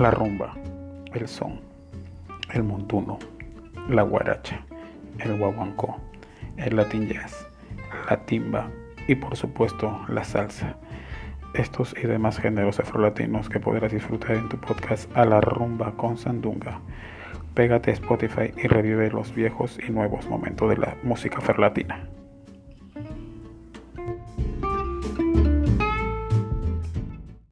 la rumba, el son, el montuno, la guaracha, el guaguancó, el latin jazz, la timba y por supuesto la salsa. Estos y demás géneros afrolatinos que podrás disfrutar en tu podcast a la rumba con sandunga. Pégate a Spotify y revive los viejos y nuevos momentos de la música afrolatina.